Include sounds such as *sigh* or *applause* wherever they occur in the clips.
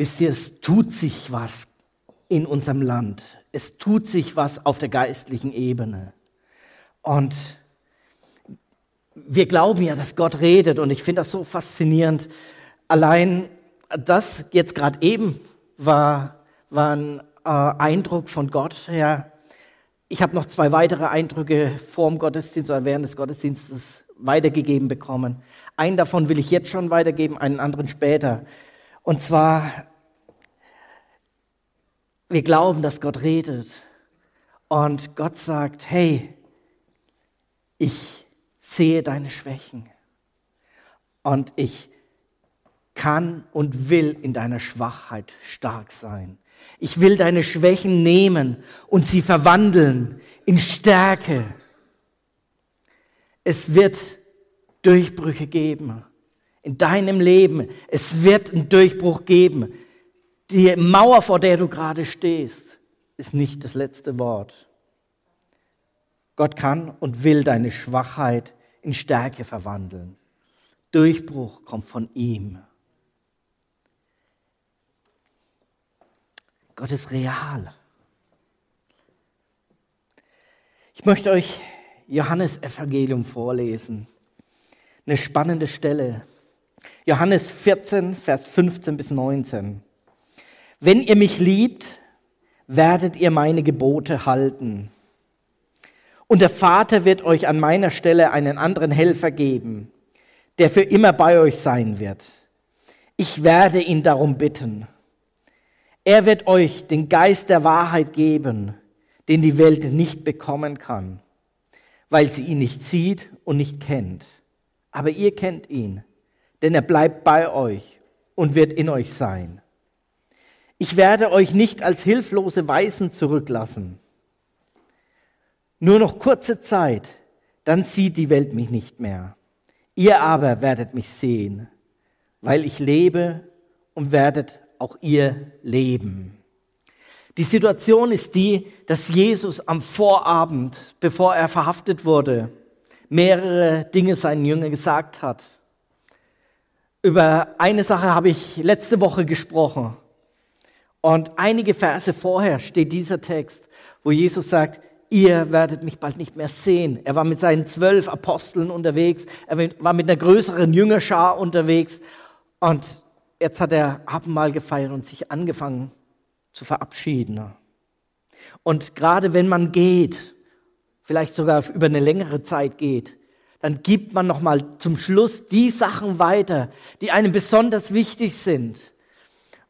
Wisst ihr, es tut sich was in unserem Land. Es tut sich was auf der geistlichen Ebene. Und wir glauben ja, dass Gott redet und ich finde das so faszinierend. Allein das jetzt gerade eben war, war ein äh, Eindruck von Gott her. Ich habe noch zwei weitere Eindrücke vor dem Gottesdienst oder während des Gottesdienstes weitergegeben bekommen. Einen davon will ich jetzt schon weitergeben, einen anderen später. Und zwar, wir glauben, dass Gott redet. Und Gott sagt, hey, ich sehe deine Schwächen. Und ich kann und will in deiner Schwachheit stark sein. Ich will deine Schwächen nehmen und sie verwandeln in Stärke. Es wird Durchbrüche geben in deinem Leben. Es wird einen Durchbruch geben. Die Mauer, vor der du gerade stehst, ist nicht das letzte Wort. Gott kann und will deine Schwachheit in Stärke verwandeln. Durchbruch kommt von ihm. Gott ist real. Ich möchte euch Johannes Evangelium vorlesen. Eine spannende Stelle. Johannes 14, Vers 15 bis 19. Wenn ihr mich liebt, werdet ihr meine Gebote halten. Und der Vater wird euch an meiner Stelle einen anderen Helfer geben, der für immer bei euch sein wird. Ich werde ihn darum bitten. Er wird euch den Geist der Wahrheit geben, den die Welt nicht bekommen kann, weil sie ihn nicht sieht und nicht kennt. Aber ihr kennt ihn, denn er bleibt bei euch und wird in euch sein. Ich werde euch nicht als hilflose Weisen zurücklassen. Nur noch kurze Zeit, dann sieht die Welt mich nicht mehr. Ihr aber werdet mich sehen, weil ich lebe und werdet auch ihr leben. Die Situation ist die, dass Jesus am Vorabend, bevor er verhaftet wurde, mehrere Dinge seinen Jüngern gesagt hat. Über eine Sache habe ich letzte Woche gesprochen. Und einige Verse vorher steht dieser Text, wo Jesus sagt, ihr werdet mich bald nicht mehr sehen. Er war mit seinen zwölf Aposteln unterwegs, er war mit einer größeren Jüngerschar unterwegs und jetzt hat er Abendmahl gefeiert und sich angefangen zu verabschieden. Und gerade wenn man geht, vielleicht sogar über eine längere Zeit geht, dann gibt man noch mal zum Schluss die Sachen weiter, die einem besonders wichtig sind.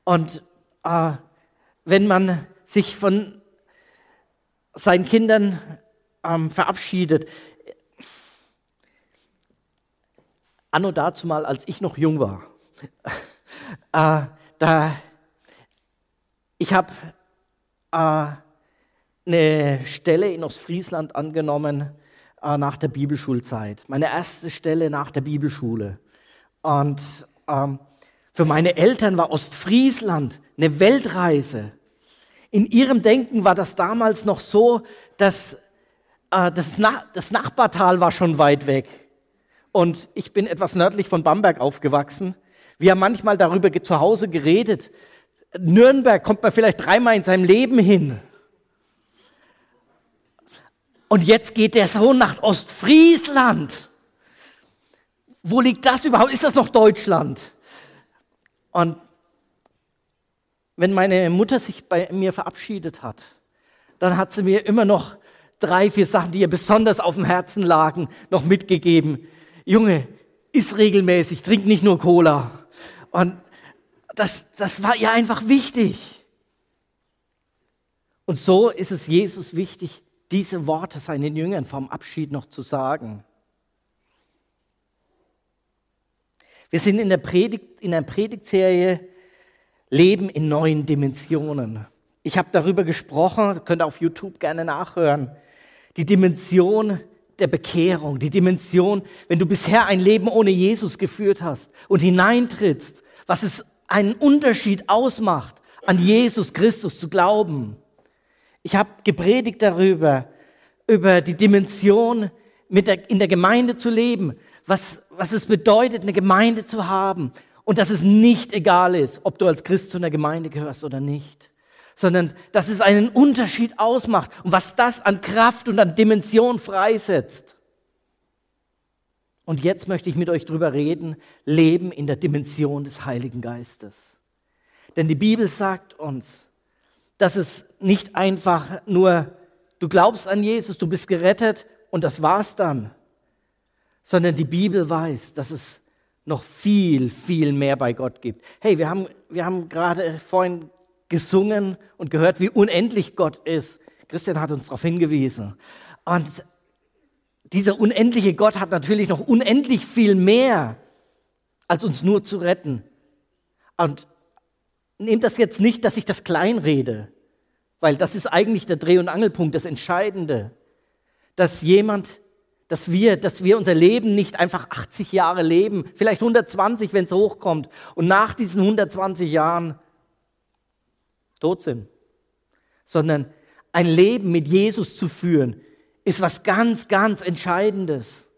Und äh, wenn man sich von seinen Kindern ähm, verabschiedet, anno dazu mal, als ich noch jung war, äh, *laughs* da, ich habe äh, eine Stelle in Ostfriesland angenommen äh, nach der Bibelschulzeit. Meine erste Stelle nach der Bibelschule. Und ähm, für meine Eltern war Ostfriesland eine Weltreise. In ihrem Denken war das damals noch so, dass äh, das, Na das Nachbartal war schon weit weg. Und ich bin etwas nördlich von Bamberg aufgewachsen. Wir haben manchmal darüber zu Hause geredet. Nürnberg kommt man vielleicht dreimal in seinem Leben hin. Und jetzt geht der Sohn nach Ostfriesland. Wo liegt das überhaupt? Ist das noch Deutschland? Und wenn meine Mutter sich bei mir verabschiedet hat, dann hat sie mir immer noch drei, vier Sachen, die ihr besonders auf dem Herzen lagen, noch mitgegeben. Junge, iss regelmäßig, trink nicht nur Cola. Und das, das war ihr einfach wichtig. Und so ist es Jesus wichtig, diese Worte seinen Jüngern vom Abschied noch zu sagen. Wir sind in der, Predigt, in der Predigtserie Leben in neuen Dimensionen. Ich habe darüber gesprochen, könnt ihr auf YouTube gerne nachhören. Die Dimension der Bekehrung, die Dimension, wenn du bisher ein Leben ohne Jesus geführt hast und hineintrittst, was es einen Unterschied ausmacht, an Jesus Christus zu glauben. Ich habe gepredigt darüber, über die Dimension, der, in der Gemeinde zu leben, was, was es bedeutet, eine Gemeinde zu haben und dass es nicht egal ist, ob du als Christ zu einer Gemeinde gehörst oder nicht, sondern dass es einen Unterschied ausmacht und was das an Kraft und an Dimension freisetzt. Und jetzt möchte ich mit euch drüber reden, Leben in der Dimension des Heiligen Geistes. Denn die Bibel sagt uns, dass es nicht einfach nur, du glaubst an Jesus, du bist gerettet und das war's dann, sondern die Bibel weiß, dass es noch viel, viel mehr bei Gott gibt. Hey, wir haben, wir haben gerade vorhin gesungen und gehört, wie unendlich Gott ist. Christian hat uns darauf hingewiesen. Und dieser unendliche Gott hat natürlich noch unendlich viel mehr, als uns nur zu retten. Und nehmt das jetzt nicht, dass ich das kleinrede, weil das ist eigentlich der Dreh- und Angelpunkt, das Entscheidende, dass jemand, dass wir, dass wir unser Leben nicht einfach 80 Jahre leben, vielleicht 120, wenn es hochkommt, und nach diesen 120 Jahren tot sind, sondern ein Leben mit Jesus zu führen, ist was ganz, ganz Entscheidendes.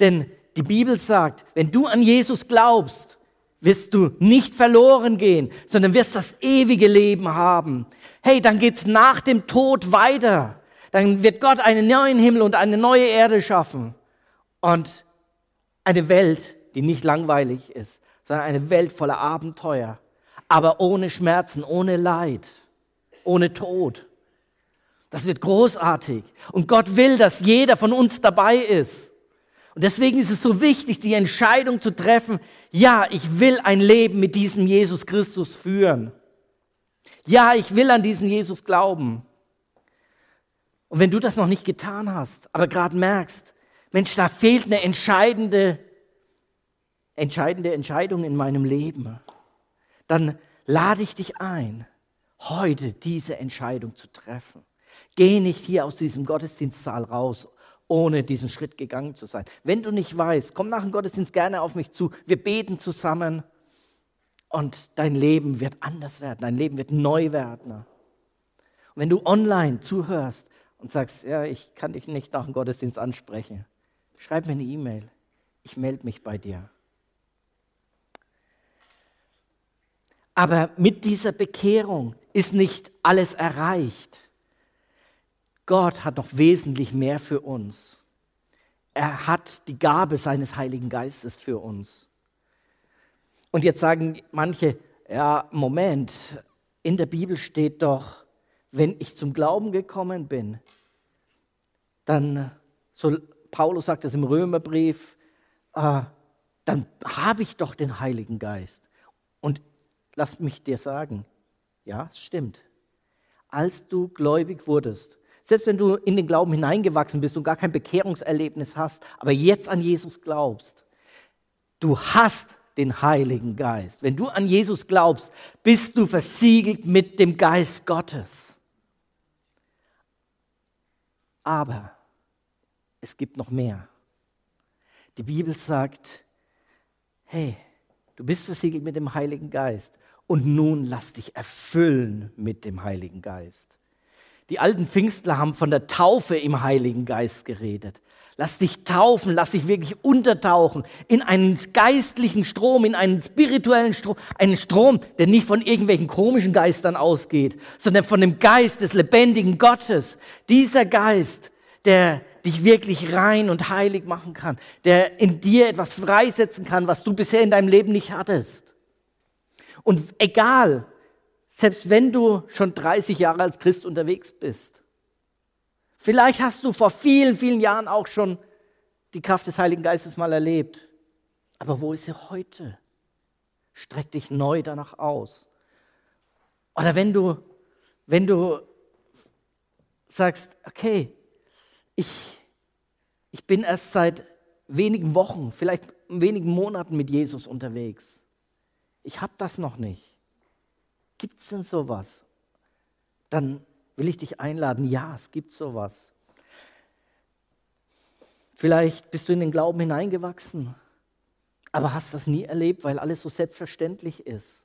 Denn die Bibel sagt, wenn du an Jesus glaubst, wirst du nicht verloren gehen, sondern wirst das ewige Leben haben. Hey, dann geht's nach dem Tod weiter. Dann wird Gott einen neuen Himmel und eine neue Erde schaffen. Und eine Welt, die nicht langweilig ist, sondern eine Welt voller Abenteuer, aber ohne Schmerzen, ohne Leid, ohne Tod. Das wird großartig. Und Gott will, dass jeder von uns dabei ist. Und deswegen ist es so wichtig, die Entscheidung zu treffen, ja, ich will ein Leben mit diesem Jesus Christus führen. Ja, ich will an diesen Jesus glauben. Und wenn du das noch nicht getan hast, aber gerade merkst, Mensch, da fehlt eine entscheidende, entscheidende Entscheidung in meinem Leben, dann lade ich dich ein, heute diese Entscheidung zu treffen. Geh nicht hier aus diesem Gottesdienstsaal raus, ohne diesen Schritt gegangen zu sein. Wenn du nicht weißt, komm nach dem Gottesdienst gerne auf mich zu. Wir beten zusammen und dein Leben wird anders werden. Dein Leben wird neu werden. Und wenn du online zuhörst und sagst, ja, ich kann dich nicht nach dem Gottesdienst ansprechen, schreib mir eine E-Mail. Ich melde mich bei dir. Aber mit dieser Bekehrung ist nicht alles erreicht. Gott hat noch wesentlich mehr für uns. Er hat die Gabe seines Heiligen Geistes für uns. Und jetzt sagen manche, ja, Moment, in der Bibel steht doch, wenn ich zum Glauben gekommen bin, dann, so Paulus sagt das im Römerbrief, äh, dann habe ich doch den Heiligen Geist. Und lass mich dir sagen, ja, es stimmt. Als du gläubig wurdest, selbst wenn du in den Glauben hineingewachsen bist und gar kein Bekehrungserlebnis hast, aber jetzt an Jesus glaubst, du hast den Heiligen Geist. Wenn du an Jesus glaubst, bist du versiegelt mit dem Geist Gottes. Aber es gibt noch mehr. Die Bibel sagt, hey, du bist versiegelt mit dem Heiligen Geist und nun lass dich erfüllen mit dem Heiligen Geist. Die alten Pfingstler haben von der Taufe im Heiligen Geist geredet. Lass dich taufen, lass dich wirklich untertauchen in einen geistlichen Strom, in einen spirituellen Strom, einen Strom, der nicht von irgendwelchen komischen Geistern ausgeht, sondern von dem Geist des lebendigen Gottes. Dieser Geist, der dich wirklich rein und heilig machen kann, der in dir etwas freisetzen kann, was du bisher in deinem Leben nicht hattest. Und egal, selbst wenn du schon 30 Jahre als Christ unterwegs bist. Vielleicht hast du vor vielen, vielen Jahren auch schon die Kraft des Heiligen Geistes mal erlebt. Aber wo ist sie heute? Streck dich neu danach aus. Oder wenn du, wenn du sagst, okay, ich, ich bin erst seit wenigen Wochen, vielleicht wenigen Monaten mit Jesus unterwegs. Ich habe das noch nicht. Gibt es denn sowas? Dann will ich dich einladen. Ja, es gibt sowas. Vielleicht bist du in den Glauben hineingewachsen, aber hast das nie erlebt, weil alles so selbstverständlich ist.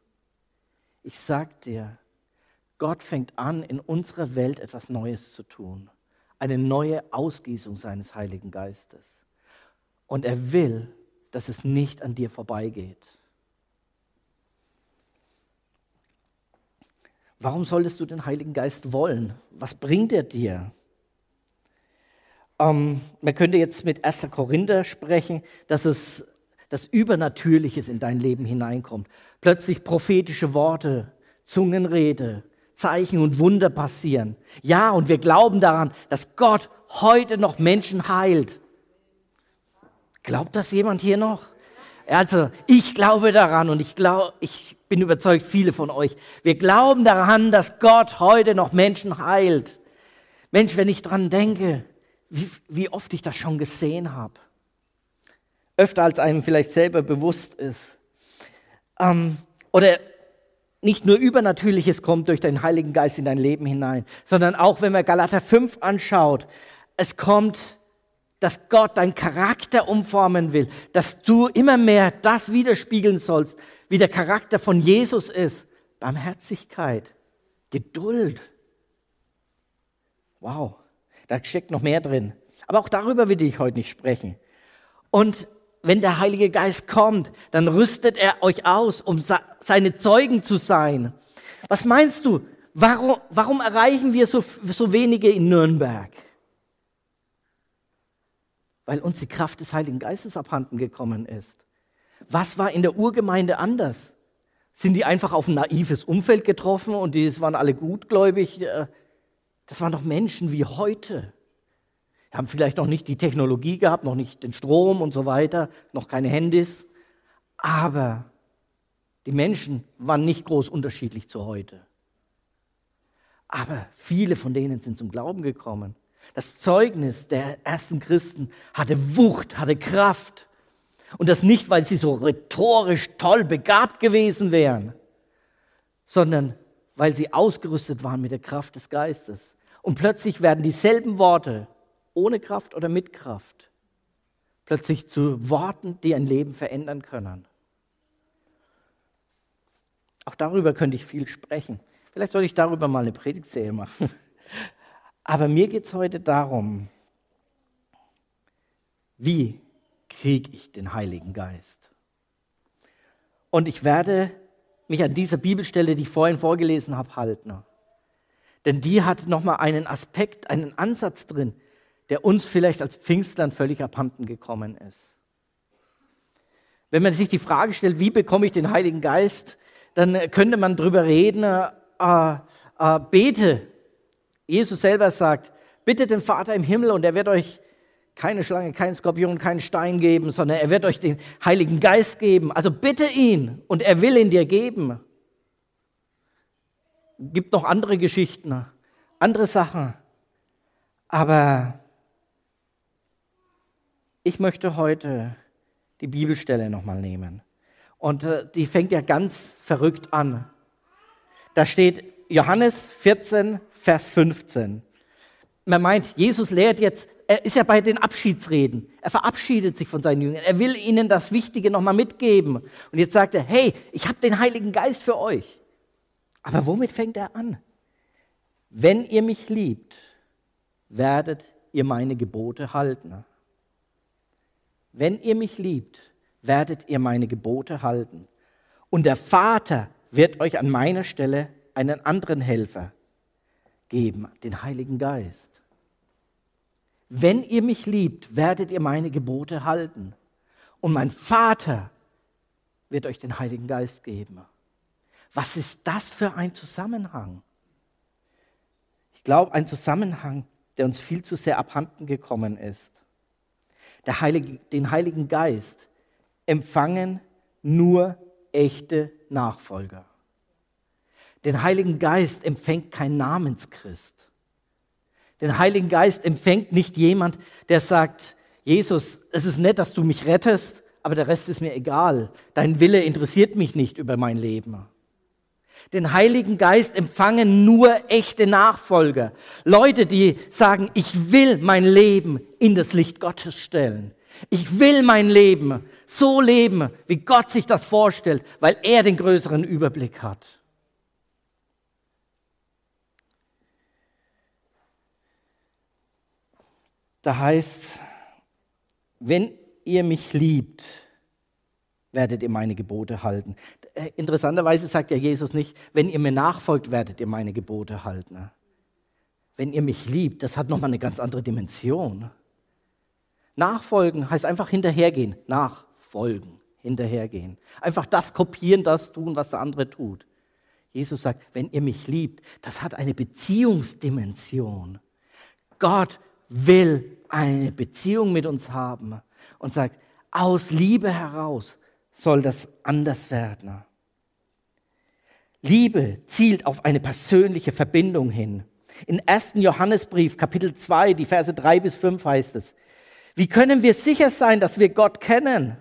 Ich sag dir, Gott fängt an, in unserer Welt etwas Neues zu tun. Eine neue Ausgießung seines Heiligen Geistes. Und er will, dass es nicht an dir vorbeigeht. Warum solltest du den Heiligen Geist wollen? Was bringt er dir? Ähm, man könnte jetzt mit 1. Korinther sprechen, dass es das Übernatürliches in dein Leben hineinkommt. Plötzlich prophetische Worte, Zungenrede, Zeichen und Wunder passieren. Ja, und wir glauben daran, dass Gott heute noch Menschen heilt. Glaubt das jemand hier noch? Also, ich glaube daran und ich glaube, ich bin überzeugt, viele von euch. Wir glauben daran, dass Gott heute noch Menschen heilt. Mensch, wenn ich dran denke, wie, wie oft ich das schon gesehen habe. Öfter als einem vielleicht selber bewusst ist. Ähm, oder nicht nur Übernatürliches kommt durch den Heiligen Geist in dein Leben hinein, sondern auch, wenn man Galater 5 anschaut, es kommt, dass Gott deinen Charakter umformen will, dass du immer mehr das widerspiegeln sollst, wie der Charakter von Jesus ist. Barmherzigkeit, Geduld. Wow. Da steckt noch mehr drin. Aber auch darüber will ich heute nicht sprechen. Und wenn der Heilige Geist kommt, dann rüstet er euch aus, um seine Zeugen zu sein. Was meinst du? Warum, warum erreichen wir so, so wenige in Nürnberg? Weil uns die Kraft des Heiligen Geistes abhanden gekommen ist. Was war in der Urgemeinde anders? Sind die einfach auf ein naives Umfeld getroffen und die waren alle gutgläubig? Äh, das waren doch Menschen wie heute. Die haben vielleicht noch nicht die Technologie gehabt, noch nicht den Strom und so weiter, noch keine Handys. Aber die Menschen waren nicht groß unterschiedlich zu heute. Aber viele von denen sind zum Glauben gekommen. Das Zeugnis der ersten Christen hatte Wucht, hatte Kraft. Und das nicht, weil sie so rhetorisch toll begabt gewesen wären, sondern weil sie ausgerüstet waren mit der Kraft des Geistes. Und plötzlich werden dieselben Worte, ohne Kraft oder mit Kraft, plötzlich zu Worten, die ein Leben verändern können. Auch darüber könnte ich viel sprechen. Vielleicht sollte ich darüber mal eine Predigtserie machen. *laughs* Aber mir geht es heute darum, wie kriege ich den Heiligen Geist? Und ich werde mich an dieser Bibelstelle, die ich vorhin vorgelesen habe, halten. Denn die hat nochmal einen Aspekt, einen Ansatz drin, der uns vielleicht als Pfingstlern völlig abhanden gekommen ist. Wenn man sich die Frage stellt, wie bekomme ich den Heiligen Geist, dann könnte man darüber reden, äh, äh, bete. Jesus selber sagt, bittet den Vater im Himmel und er wird euch keine Schlange, keinen Skorpion, keinen Stein geben, sondern er wird euch den Heiligen Geist geben. Also bitte ihn und er will ihn dir geben gibt noch andere Geschichten, andere Sachen. Aber ich möchte heute die Bibelstelle nochmal nehmen. Und äh, die fängt ja ganz verrückt an. Da steht Johannes 14, Vers 15. Man meint, Jesus lehrt jetzt, er ist ja bei den Abschiedsreden. Er verabschiedet sich von seinen Jüngern. Er will ihnen das Wichtige nochmal mitgeben. Und jetzt sagt er, hey, ich habe den Heiligen Geist für euch. Aber womit fängt er an? Wenn ihr mich liebt, werdet ihr meine Gebote halten. Wenn ihr mich liebt, werdet ihr meine Gebote halten. Und der Vater wird euch an meiner Stelle einen anderen Helfer geben, den Heiligen Geist. Wenn ihr mich liebt, werdet ihr meine Gebote halten. Und mein Vater wird euch den Heiligen Geist geben. Was ist das für ein Zusammenhang? Ich glaube, ein Zusammenhang, der uns viel zu sehr abhanden gekommen ist. Heilige, den Heiligen Geist empfangen nur echte Nachfolger. Den Heiligen Geist empfängt kein Namenschrist. Den Heiligen Geist empfängt nicht jemand, der sagt, Jesus, es ist nett, dass du mich rettest, aber der Rest ist mir egal. Dein Wille interessiert mich nicht über mein Leben. Den Heiligen Geist empfangen nur echte Nachfolger. Leute, die sagen, ich will mein Leben in das Licht Gottes stellen. Ich will mein Leben so leben, wie Gott sich das vorstellt, weil er den größeren Überblick hat. Da heißt, wenn ihr mich liebt, werdet ihr meine Gebote halten. äh, interessanterweise sagt ja Jesus nicht, wenn ihr mir nachfolgt, werdet ihr meine Gebote halten. Wenn ihr mich liebt, das hat nochmal eine ganz andere Dimension. Nachfolgen heißt einfach hinterhergehen. Nachfolgen, hinterhergehen. Einfach das kopieren, das tun, was der andere tut. Jesus sagt, wenn ihr mich liebt, das hat eine Beziehungsdimension. Gott will eine Beziehung mit uns haben und sagt, aus Liebe heraus soll das anders werden. Liebe zielt auf eine persönliche Verbindung hin. In 1. Johannesbrief, Kapitel 2, die Verse 3 bis 5 heißt es, wie können wir sicher sein, dass wir Gott kennen?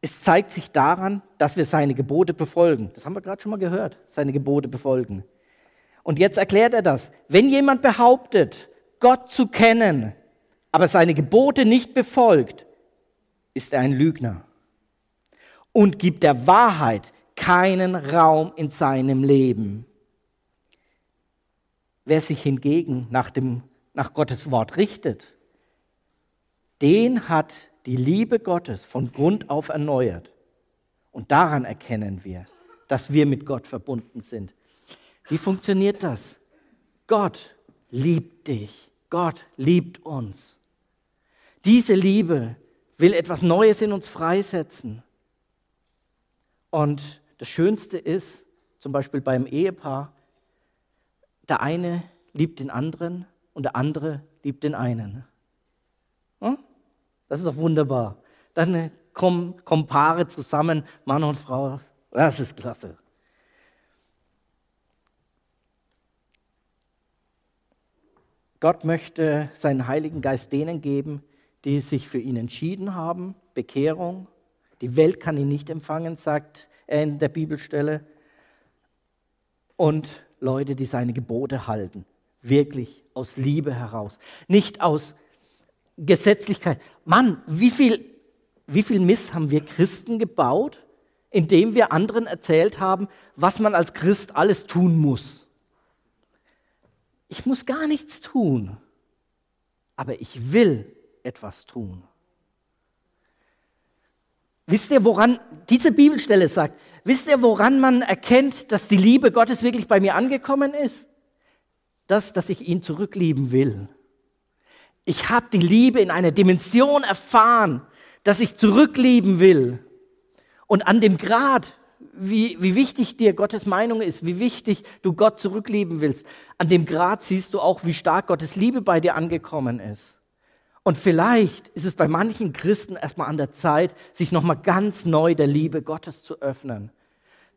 Es zeigt sich daran, dass wir seine Gebote befolgen. Das haben wir gerade schon mal gehört, seine Gebote befolgen. Und jetzt erklärt er das. Wenn jemand behauptet, Gott zu kennen, aber seine Gebote nicht befolgt, ist er ein Lügner und gibt der Wahrheit keinen Raum in seinem Leben. Wer sich hingegen nach, dem, nach Gottes Wort richtet, den hat die Liebe Gottes von Grund auf erneuert. Und daran erkennen wir, dass wir mit Gott verbunden sind. Wie funktioniert das? Gott liebt dich. Gott liebt uns. Diese Liebe will etwas Neues in uns freisetzen. Und das Schönste ist, zum Beispiel beim Ehepaar, der eine liebt den anderen und der andere liebt den einen. Hm? Das ist doch wunderbar. Dann kommen, kommen Paare zusammen, Mann und Frau. Das ist klasse. Gott möchte seinen Heiligen Geist denen geben, die sich für ihn entschieden haben, Bekehrung. Die Welt kann ihn nicht empfangen, sagt er in der Bibelstelle. Und Leute, die seine Gebote halten, wirklich aus Liebe heraus, nicht aus Gesetzlichkeit. Mann, wie viel, wie viel Mist haben wir Christen gebaut, indem wir anderen erzählt haben, was man als Christ alles tun muss. Ich muss gar nichts tun, aber ich will etwas tun. Wisst ihr, woran diese Bibelstelle sagt? Wisst ihr, woran man erkennt, dass die Liebe Gottes wirklich bei mir angekommen ist? Das, dass ich ihn zurücklieben will. Ich habe die Liebe in einer Dimension erfahren, dass ich zurücklieben will. Und an dem Grad, wie, wie wichtig dir Gottes Meinung ist, wie wichtig du Gott zurücklieben willst, an dem Grad siehst du auch, wie stark Gottes Liebe bei dir angekommen ist. Und vielleicht ist es bei manchen Christen erstmal an der Zeit, sich nochmal ganz neu der Liebe Gottes zu öffnen.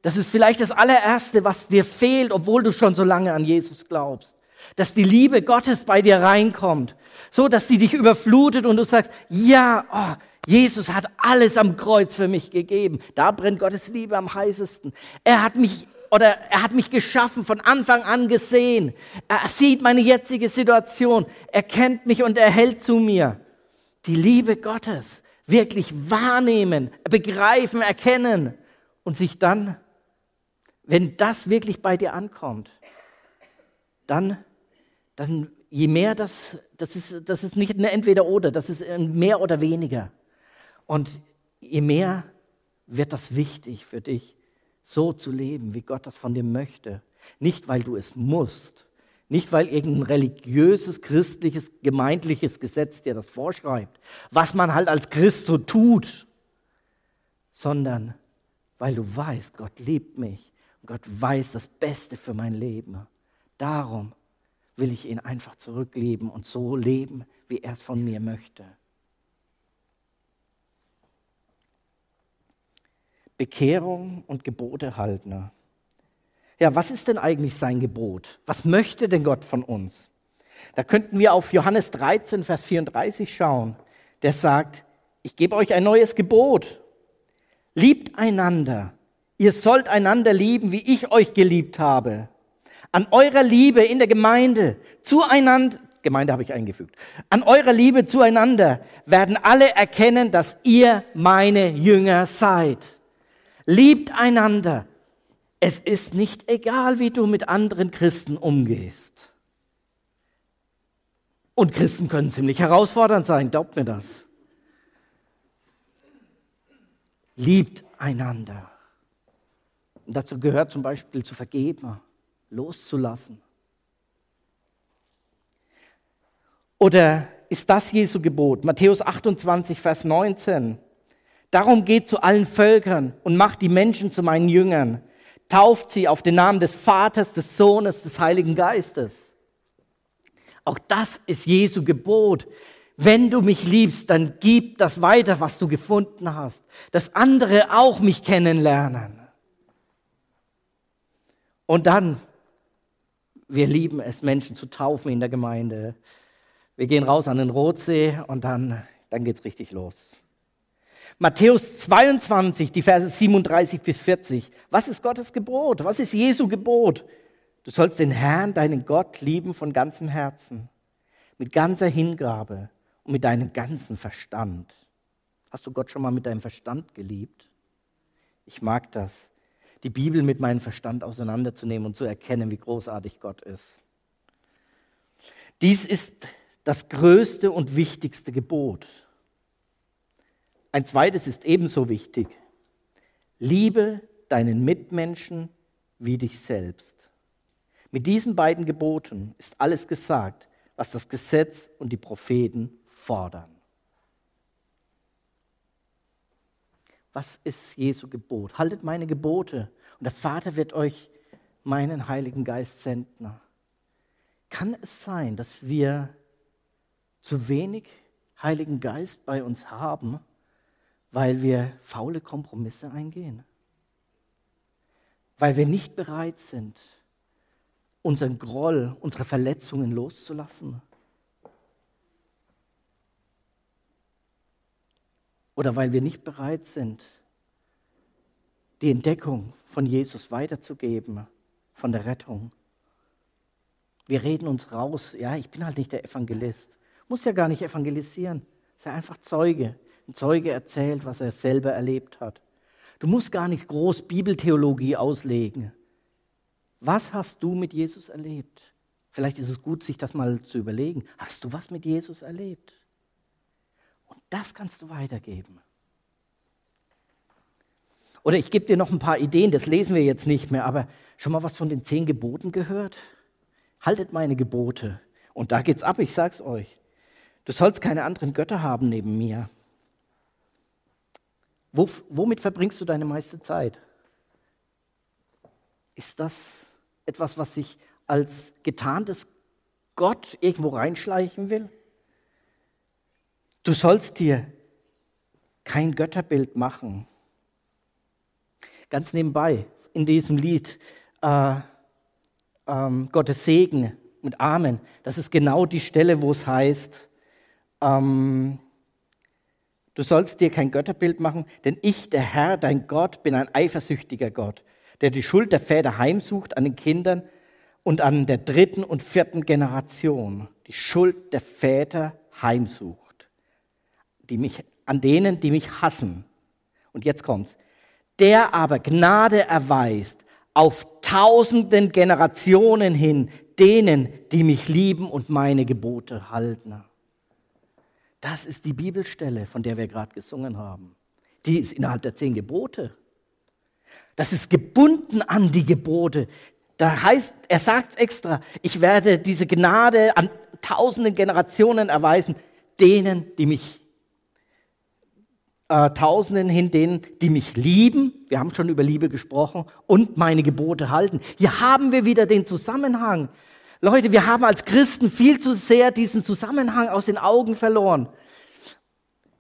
Das ist vielleicht das allererste, was dir fehlt, obwohl du schon so lange an Jesus glaubst dass die Liebe Gottes bei dir reinkommt, so dass sie dich überflutet und du sagst, ja, oh, Jesus hat alles am Kreuz für mich gegeben. Da brennt Gottes Liebe am heißesten. Er hat mich oder er hat mich geschaffen, von Anfang an gesehen. Er sieht meine jetzige Situation. Er kennt mich und er hält zu mir. Die Liebe Gottes wirklich wahrnehmen, begreifen, erkennen und sich dann, wenn das wirklich bei dir ankommt, dann dann je mehr das, das ist, das ist nicht eine Entweder-Oder, das ist mehr oder weniger. Und je mehr wird das wichtig für dich, so zu leben, wie Gott das von dir möchte. Nicht, weil du es musst, nicht, weil irgendein religiöses, christliches, gemeindliches Gesetz dir das vorschreibt, was man halt als Christ so tut, sondern weil du weißt, Gott liebt mich und Gott weiß das Beste für mein Leben. Darum will ich ihn einfach zurückleben und so leben, wie er es von mir möchte. Bekehrung und Gebote halten. Ja, was ist denn eigentlich sein Gebot? Was möchte denn Gott von uns? Da könnten wir auf Johannes 13, Vers 34 schauen. Der sagt, ich gebe euch ein neues Gebot. Liebt einander. Ihr sollt einander lieben, wie ich euch geliebt habe an eurer Liebe in der Gemeinde zueinander, Gemeinde habe ich eingefügt, an eurer Liebe zueinander werden alle erkennen, dass ihr meine Jünger seid. Liebt einander. Es ist nicht egal, wie du mit anderen Christen umgehst. Und Christen können ziemlich herausfordernd sein, glaubt mir das. liebt einander. Und dazu gehört zum Beispiel zu vergeben, loszulassen. Oder ist das Jesu Gebot? Matthäus 28, Vers 19. Darum geht zu allen Völkern und macht die Menschen zu meinen Jüngern. Tauft sie auf den Namen des Vaters, des Sohnes, des Heiligen Geistes. Auch das ist Jesu Gebot. Wenn du mich liebst, dann gib das weiter, was du gefunden hast, dass andere auch mich kennenlernen. Und dann, wir lieben es, Menschen zu taufen in der Gemeinde. Wir gehen raus an den Rotsee und dann, dann es richtig los. Matthäus 22, die Verse 37 bis 40. Was ist Gottes Gebot? Was ist Jesu Gebot? Du sollst den Herrn, deinen Gott, lieben von ganzem Herzen, mit ganzer Hingabe und mit deinem ganzen Verstand. Hast du Gott schon mal mit deinem Verstand geliebt? Ich mag das, die Bibel mit meinem Verstand auseinanderzunehmen und zu erkennen, wie großartig Gott ist. Dies ist das größte und wichtigste Gebot. Ein zweites ist ebenso wichtig. Liebe deinen Mitmenschen wie dich selbst. Mit diesen beiden Geboten ist alles gesagt, was das Gesetz und die Propheten fordern. Was ist Jesu Gebot? Haltet meine Gebote und der Vater wird euch meinen Heiligen Geist senden. Kann es sein, dass wir zu wenig Heiligen Geist bei uns haben weil wir faule Kompromisse eingehen. Weil wir nicht bereit sind, unseren Groll, unsere Verletzungen loszulassen. Oder weil wir nicht bereit sind, die Entdeckung von Jesus weiterzugeben, von der Rettung. Wir reden uns raus, ja, ich bin halt nicht der Evangelist. Muss ja gar nicht evangelisieren, sei einfach Zeuge. Ein Zeuge erzählt, was er selber erlebt hat. Du musst gar nicht groß Bibeltheologie auslegen. Was hast du mit Jesus erlebt? Vielleicht ist es gut, sich das mal zu überlegen. Hast du was mit Jesus erlebt? Und das kannst du weitergeben. Oder ich gebe dir noch ein paar Ideen, das lesen wir jetzt nicht mehr, aber schon mal was von den zehn Geboten gehört? Haltet meine Gebote. Und da geht's ab, ich sag's euch. Du sollst keine anderen Götter haben neben mir. Wo, womit verbringst du deine meiste Zeit? Ist das etwas, was sich als getarntes Gott irgendwo reinschleichen will? Du sollst dir kein Götterbild machen. Ganz nebenbei, in diesem Lied äh, ähm, Gottes Segen mit Amen, das ist genau die Stelle, wo es heißt, ähm, Du sollst dir kein Götterbild machen, denn ich, der Herr, dein Gott, bin ein eifersüchtiger Gott, der die Schuld der Väter heimsucht an den Kindern und an der dritten und vierten Generation. Die Schuld der Väter heimsucht. Die mich, an denen, die mich hassen. Und jetzt kommt's. Der aber Gnade erweist auf tausenden Generationen hin denen, die mich lieben und meine Gebote halten. Das ist die Bibelstelle, von der wir gerade gesungen haben. Die ist innerhalb der zehn Gebote. Das ist gebunden an die Gebote. Da heißt, er sagt extra, ich werde diese Gnade an tausenden Generationen erweisen, denen, die mich, äh, tausenden hin, denen, die mich lieben. Wir haben schon über Liebe gesprochen und meine Gebote halten. Hier haben wir wieder den Zusammenhang. Leute, wir haben als Christen viel zu sehr diesen Zusammenhang aus den Augen verloren.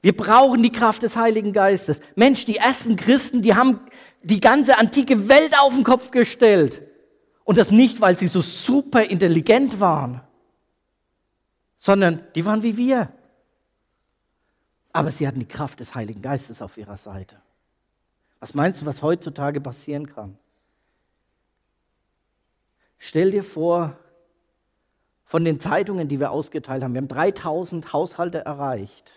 Wir brauchen die Kraft des Heiligen Geistes. Mensch, die ersten Christen, die haben die ganze antike Welt auf den Kopf gestellt. Und das nicht, weil sie so super intelligent waren, sondern die waren wie wir. Aber sie hatten die Kraft des Heiligen Geistes auf ihrer Seite. Was meinst du, was heutzutage passieren kann? Stell dir vor, von den Zeitungen, die wir ausgeteilt haben. Wir haben 3000 Haushalte erreicht.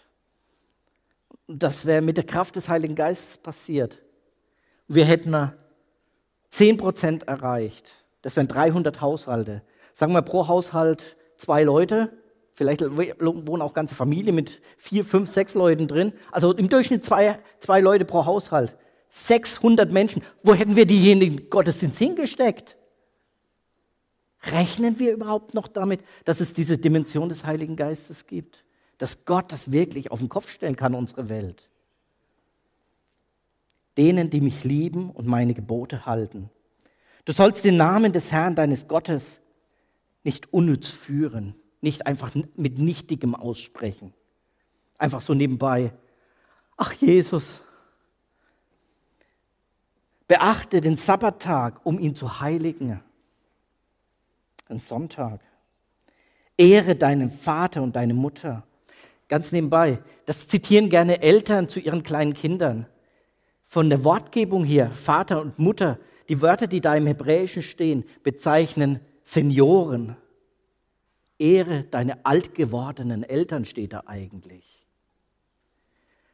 Das wäre mit der Kraft des Heiligen Geistes passiert. Wir hätten 10 Prozent erreicht. Das wären 300 Haushalte. Sagen wir pro Haushalt zwei Leute, Vielleicht wohnen auch ganze Familien mit vier, fünf, sechs Leuten drin. Also im Durchschnitt zwei, zwei Leute pro Haushalt. 600 Menschen. Wo hätten wir diejenigen Gottesdienst hingesteckt? Rechnen wir überhaupt noch damit, dass es diese Dimension des Heiligen Geistes gibt? Dass Gott das wirklich auf den Kopf stellen kann, unsere Welt? Denen, die mich lieben und meine Gebote halten. Du sollst den Namen des Herrn deines Gottes nicht unnütz führen, nicht einfach mit Nichtigem aussprechen. Einfach so nebenbei. Ach Jesus, beachte den Sabbattag, um ihn zu heiligen ein Sonntag. Ehre deinen Vater und deine Mutter. Ganz nebenbei, das zitieren gerne Eltern zu ihren kleinen Kindern. Von der Wortgebung hier, Vater und Mutter, die Wörter, die da im Hebräischen stehen, bezeichnen Senioren. Ehre deine alt gewordenen Eltern steht da eigentlich.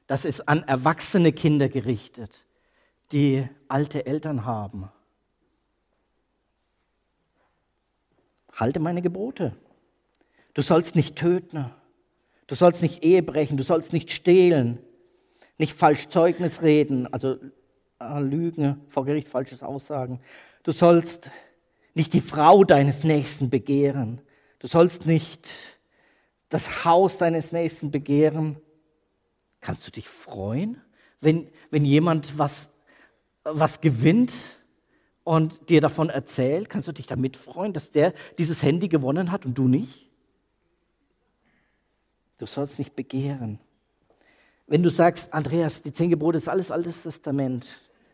Das ist an erwachsene Kinder gerichtet, die alte Eltern haben. Halte meine Gebote. Du sollst nicht töten. Du sollst nicht Ehe brechen. Du sollst nicht stehlen. Nicht falsch Zeugnis reden, also äh, Lügen, vor Gericht falsches Aussagen. Du sollst nicht die Frau deines Nächsten begehren. Du sollst nicht das Haus deines Nächsten begehren. Kannst du dich freuen, wenn, wenn jemand was, was gewinnt, und dir davon erzählt, kannst du dich damit freuen, dass der dieses Handy gewonnen hat und du nicht? Du sollst nicht begehren. Wenn du sagst, Andreas, die zehn Gebote ist alles Altes Testament,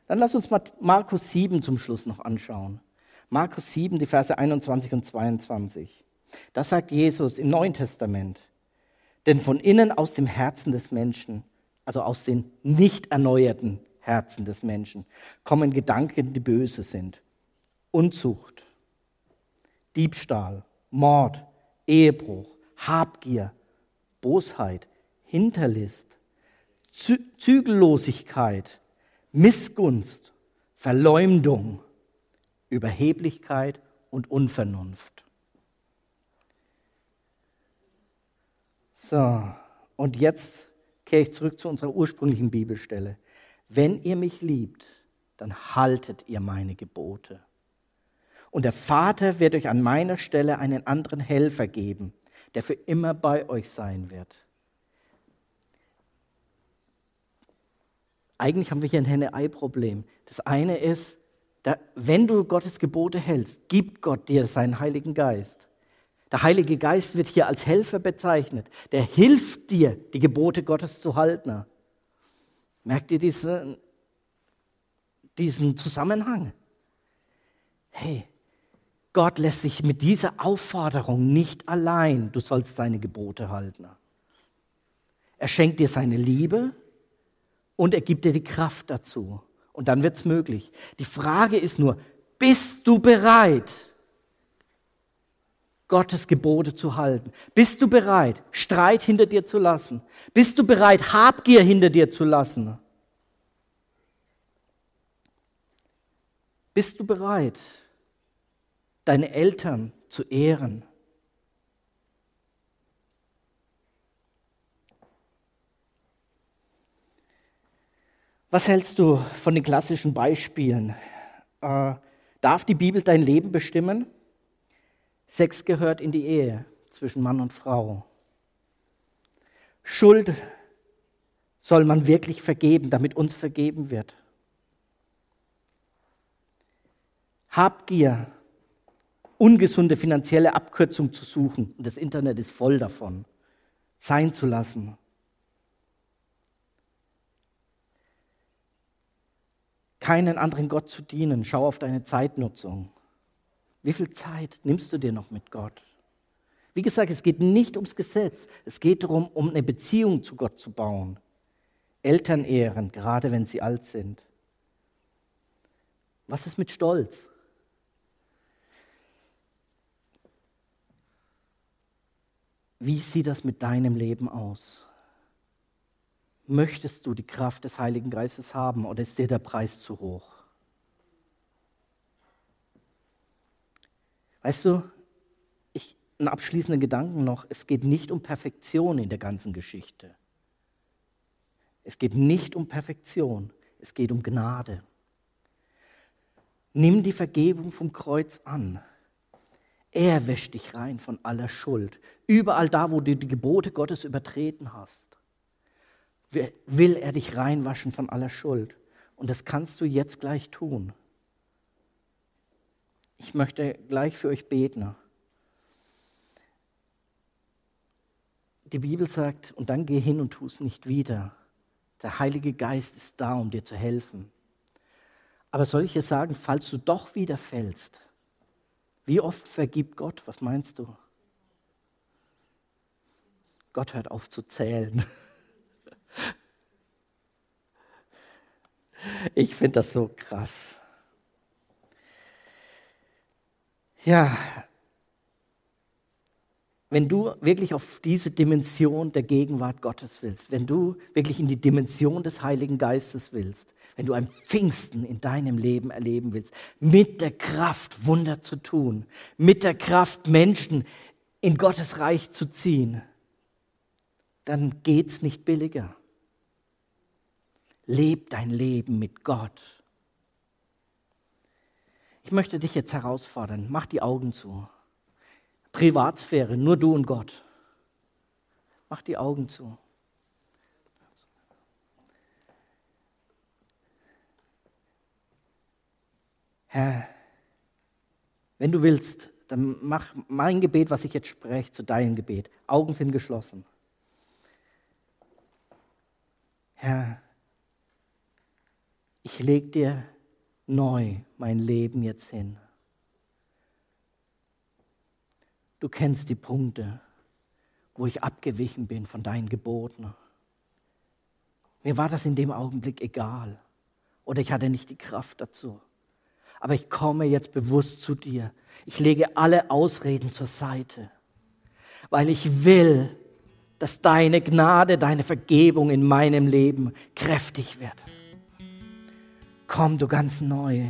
dann lass uns mal Markus 7 zum Schluss noch anschauen. Markus 7, die Verse 21 und 22. Da sagt Jesus im Neuen Testament, denn von innen aus dem Herzen des Menschen, also aus den nicht erneuerten Herzen des Menschen kommen Gedanken, die böse sind. Unzucht, Diebstahl, Mord, Ehebruch, Habgier, Bosheit, Hinterlist, Zügellosigkeit, Missgunst, Verleumdung, Überheblichkeit und Unvernunft. So, und jetzt kehre ich zurück zu unserer ursprünglichen Bibelstelle. Wenn ihr mich liebt, dann haltet ihr meine Gebote. Und der Vater wird euch an meiner Stelle einen anderen Helfer geben, der für immer bei euch sein wird. Eigentlich haben wir hier ein Henne-Ei-Problem. Das eine ist, da, wenn du Gottes Gebote hältst, gibt Gott dir seinen Heiligen Geist. Der Heilige Geist wird hier als Helfer bezeichnet. Der hilft dir, die Gebote Gottes zu halten. Merkt ihr diesen, diesen Zusammenhang? Hey, Gott lässt sich mit dieser Aufforderung nicht allein, du sollst seine Gebote halten. Er schenkt dir seine Liebe und er gibt dir die Kraft dazu. Und dann wird es möglich. Die Frage ist nur, bist du bereit, Gottes Gebote zu halten? Bist du bereit, Streit hinter dir zu lassen? Bist du bereit, Habgier hinter dir zu lassen? Bist du bereit, deine Eltern zu ehren? Was hältst du von den klassischen Beispielen? Äh, darf die Bibel dein Leben bestimmen? Sex gehört in die Ehe zwischen Mann und Frau. Schuld soll man wirklich vergeben, damit uns vergeben wird. Habgier, ungesunde finanzielle Abkürzung zu suchen, und das Internet ist voll davon, sein zu lassen. Keinen anderen Gott zu dienen, schau auf deine Zeitnutzung. Wie viel Zeit nimmst du dir noch mit Gott? Wie gesagt, es geht nicht ums Gesetz, es geht darum, um eine Beziehung zu Gott zu bauen. Eltern ehren, gerade wenn sie alt sind. Was ist mit Stolz? Wie sieht das mit deinem Leben aus? Möchtest du die Kraft des Heiligen Geistes haben oder ist dir der Preis zu hoch? Weißt du, ich, einen abschließenden Gedanken noch. Es geht nicht um Perfektion in der ganzen Geschichte. Es geht nicht um Perfektion, es geht um Gnade. Nimm die Vergebung vom Kreuz an. Er wäscht dich rein von aller Schuld. Überall da, wo du die Gebote Gottes übertreten hast, will er dich reinwaschen von aller Schuld. Und das kannst du jetzt gleich tun. Ich möchte gleich für euch beten. Die Bibel sagt, und dann geh hin und tu es nicht wieder. Der Heilige Geist ist da, um dir zu helfen. Aber soll ich dir sagen, falls du doch wieder fällst, wie oft vergibt Gott? Was meinst du? Gott hört auf zu zählen. *laughs* Ich finde das so krass. Ja, wenn du wirklich auf diese Dimension der Gegenwart Gottes willst, wenn du wirklich in die Dimension des Heiligen Geistes willst, wenn du ein Pfingsten in deinem Leben erleben willst, mit der Kraft Wunder zu tun, mit der Kraft Menschen in Gottes Reich zu ziehen, dann geht es nicht billiger. Leb dein Leben mit Gott. Ich möchte dich jetzt herausfordern, mach die Augen zu. Privatsphäre, nur du und Gott. Mach die Augen zu. Herr, wenn du willst, dann mach mein Gebet, was ich jetzt spreche, zu deinem Gebet. Augen sind geschlossen. Herr, ich lege dir neu mein Leben jetzt hin. Du kennst die Punkte, wo ich abgewichen bin von deinen Geboten. Mir war das in dem Augenblick egal oder ich hatte nicht die Kraft dazu. Aber ich komme jetzt bewusst zu dir. Ich lege alle Ausreden zur Seite, weil ich will, dass deine Gnade, deine Vergebung in meinem Leben kräftig wird. Komm du ganz neu,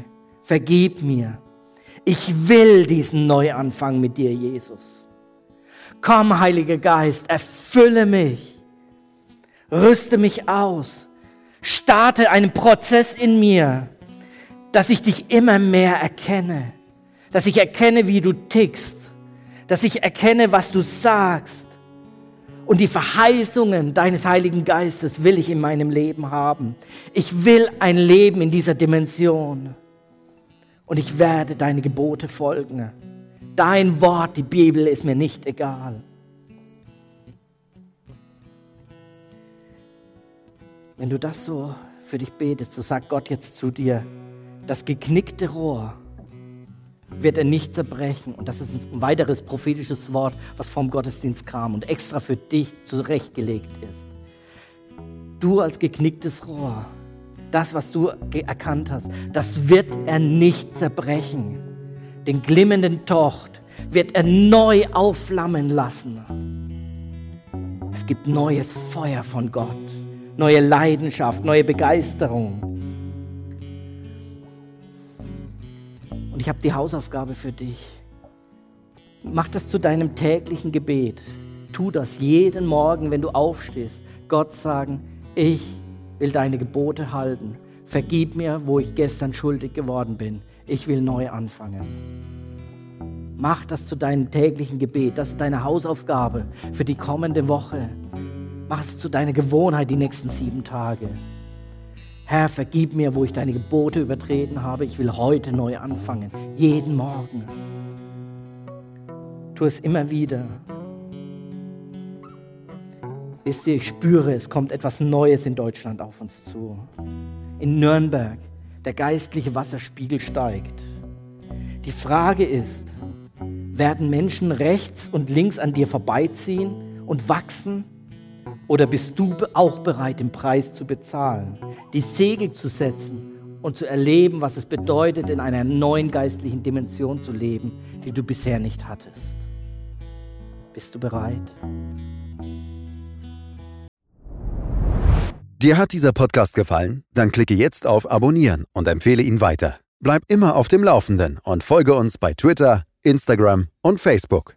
vergib mir, ich will diesen Neuanfang mit dir, Jesus. Komm, Heiliger Geist, erfülle mich, rüste mich aus, starte einen Prozess in mir, dass ich dich immer mehr erkenne, dass ich erkenne, wie du tickst, dass ich erkenne, was du sagst. Und die Verheißungen deines Heiligen Geistes will ich in meinem Leben haben. Ich will ein Leben in dieser Dimension und ich werde deine Gebote folgen. Dein Wort, die Bibel ist mir nicht egal. Wenn du das so für dich betest, so sagt Gott jetzt zu dir, das geknickte Rohr wird er nicht zerbrechen. Und das ist ein weiteres prophetisches Wort, was vom Gottesdienst kam und extra für dich zurechtgelegt ist. Du als geknicktes Rohr das, was du erkannt hast, das wird er nicht zerbrechen. Den glimmenden Tocht wird er neu aufflammen lassen. Es gibt neues Feuer von Gott, neue Leidenschaft, neue Begeisterung. Ich habe die Hausaufgabe für dich. Mach das zu deinem täglichen Gebet. Tu das jeden Morgen, wenn du aufstehst. Gott sagen, ich will deine Gebote halten. Vergib mir, wo ich gestern schuldig geworden bin. Ich will neu anfangen. Mach das zu deinem täglichen Gebet. Das ist deine Hausaufgabe für die kommende Woche. Mach es zu deiner Gewohnheit die nächsten sieben Tage. Herr, vergib mir, wo ich deine Gebote übertreten habe. Ich will heute neu anfangen. Jeden Morgen. Tu es immer wieder. Wisst ihr, ich spüre, es kommt etwas Neues in Deutschland auf uns zu. In Nürnberg, der geistliche Wasserspiegel steigt. Die Frage ist, werden Menschen rechts und links an dir vorbeiziehen und wachsen? Oder bist du auch bereit, den Preis zu bezahlen, die Segel zu setzen und zu erleben, was es bedeutet, in einer neuen geistlichen Dimension zu leben, die du bisher nicht hattest? Bist du bereit? Dir hat dieser Podcast gefallen? Dann klicke jetzt auf Abonnieren und empfehle ihn weiter. Bleib immer auf dem Laufenden und folge uns bei Twitter, Instagram und Facebook.